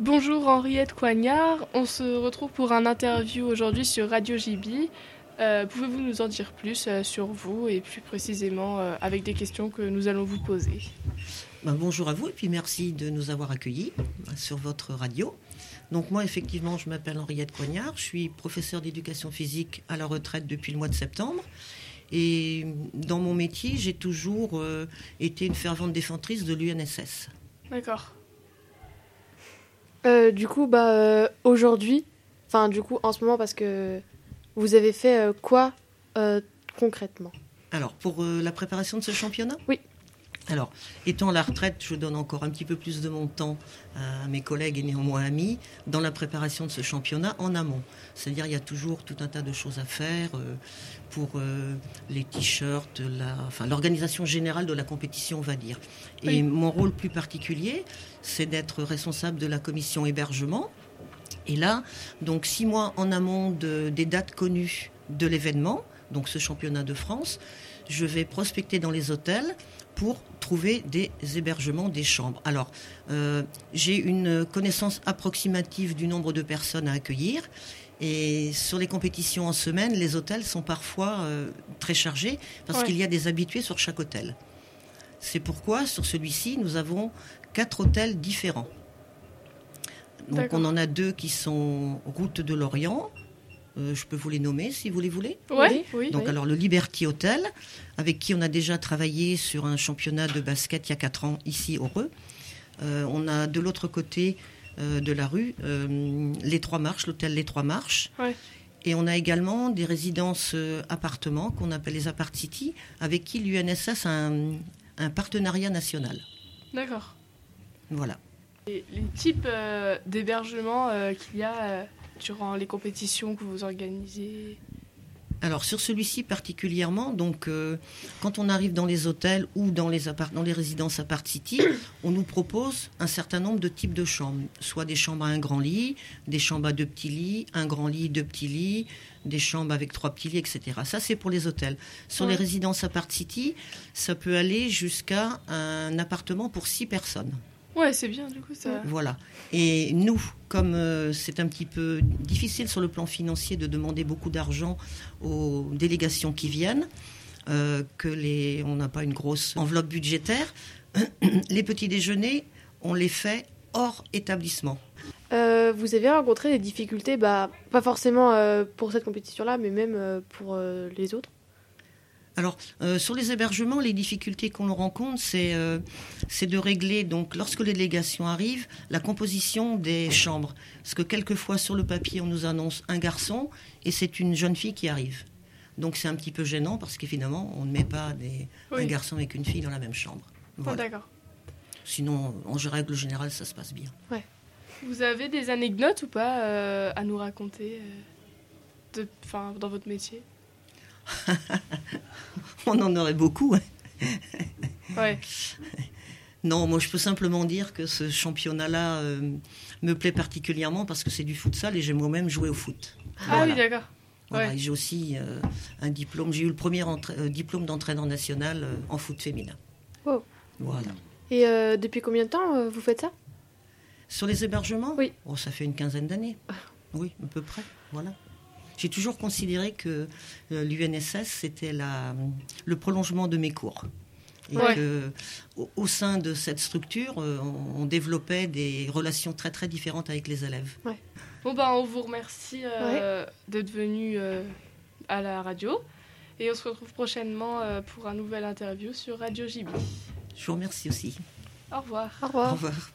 bonjour Henriette Coignard. On se retrouve pour un interview aujourd'hui sur Radio JB. Euh, pouvez-vous nous en dire plus euh, sur vous et plus précisément euh, avec des questions que nous allons vous poser? Ben, Bonjour à vous et puis merci de nous avoir accueillis sur votre radio. Donc moi effectivement je m'appelle Henriette Coignard, je suis professeure d'éducation physique à la retraite depuis le mois de septembre. Et dans mon métier, j'ai toujours été une fervente défendrice de l'UNSS. D'accord. Du coup, bah, aujourd'hui, enfin du coup en ce moment parce que vous avez fait euh, quoi euh, concrètement? Alors, pour euh, la préparation de ce championnat? Oui. Alors, étant à la retraite, je donne encore un petit peu plus de mon temps à mes collègues et néanmoins amis dans la préparation de ce championnat en amont. C'est-à-dire, il y a toujours tout un tas de choses à faire pour les t-shirts, enfin, l'organisation générale de la compétition, on va dire. Et mon rôle plus particulier, c'est d'être responsable de la commission hébergement et là, donc six mois en amont des dates connues de l'événement, donc ce championnat de France, je vais prospecter dans les hôtels pour trouver des hébergements, des chambres. Alors, euh, j'ai une connaissance approximative du nombre de personnes à accueillir. Et sur les compétitions en semaine, les hôtels sont parfois euh, très chargés parce qu'il y a des habitués sur chaque hôtel. C'est pourquoi sur celui-ci, nous avons quatre hôtels différents. Donc on en a deux qui sont route de l'Orient. Euh, je peux vous les nommer si vous les voulez. Oui, oui. Donc alors le Liberty Hotel, avec qui on a déjà travaillé sur un championnat de basket il y a quatre ans ici au Reux. Euh, on a de l'autre côté euh, de la rue les Trois Marches, l'hôtel Les Trois Marches. Et on a également des résidences appartements qu'on appelle les Apart City, avec qui l'UNSS a un partenariat national. D'accord. Voilà les types d'hébergement qu'il y a durant les compétitions que vous organisez alors sur celui-ci particulièrement, donc quand on arrive dans les hôtels ou dans les, dans les résidences Apart City, on nous propose un certain nombre de types de chambres, soit des chambres à un grand lit, des chambres à deux petits lits, un grand lit, deux petits lits, des chambres avec trois petits lits, etc. Ça c'est pour les hôtels. Sur les résidences Apart City, ça peut aller jusqu'à un appartement pour six personnes. Ouais, c'est bien du coup ça. Voilà. Et nous, comme euh, c'est un petit peu difficile sur le plan financier de demander beaucoup d'argent aux délégations qui viennent, euh, que les, on n'a pas une grosse enveloppe budgétaire, les petits déjeuners, on les fait hors établissement. Euh, vous avez rencontré des difficultés, bah, pas forcément pour cette compétition-là, mais même pour les autres alors, euh, sur les hébergements, les difficultés qu'on rencontre, euh, c'est de régler, donc, lorsque les délégations arrivent, la composition des chambres. Parce que quelquefois, sur le papier, on nous annonce un garçon et c'est une jeune fille qui arrive. Donc, c'est un petit peu gênant parce qu'évidemment, on ne met pas des, un garçon et une fille dans la même chambre. Oh, d'accord. Sinon, en règle générale, ça se passe bien. Ouais. Vous avez des anecdotes ou pas euh, à nous raconter de, dans votre métier? On en aurait beaucoup. Hein. ouais. Non, moi je peux simplement dire que ce championnat-là euh, me plaît particulièrement parce que c'est du futsal et j'aime moi-même jouer au foot. Ah oui, d'accord. J'ai aussi euh, un diplôme, j'ai eu le premier euh, diplôme d'entraîneur national en foot féminin. Oh. Voilà. Et depuis combien de temps vous faites ça? Sur les hébergements? Oui. Oh, ça fait une quinzaine d'années. Ah. Oui, à peu près. Voilà j'ai toujours considéré que euh, l'UNSS, c'était le prolongement de mes cours. Et au, sein de cette structure, euh, on, développait des relations très très différentes avec les élèves. Bon, ben, on vous remercie euh, d'être venu à la radio. Et on se retrouve prochainement pour un nouvel interview sur Radio JB. Je vous remercie aussi. Au revoir. Au revoir. Au revoir.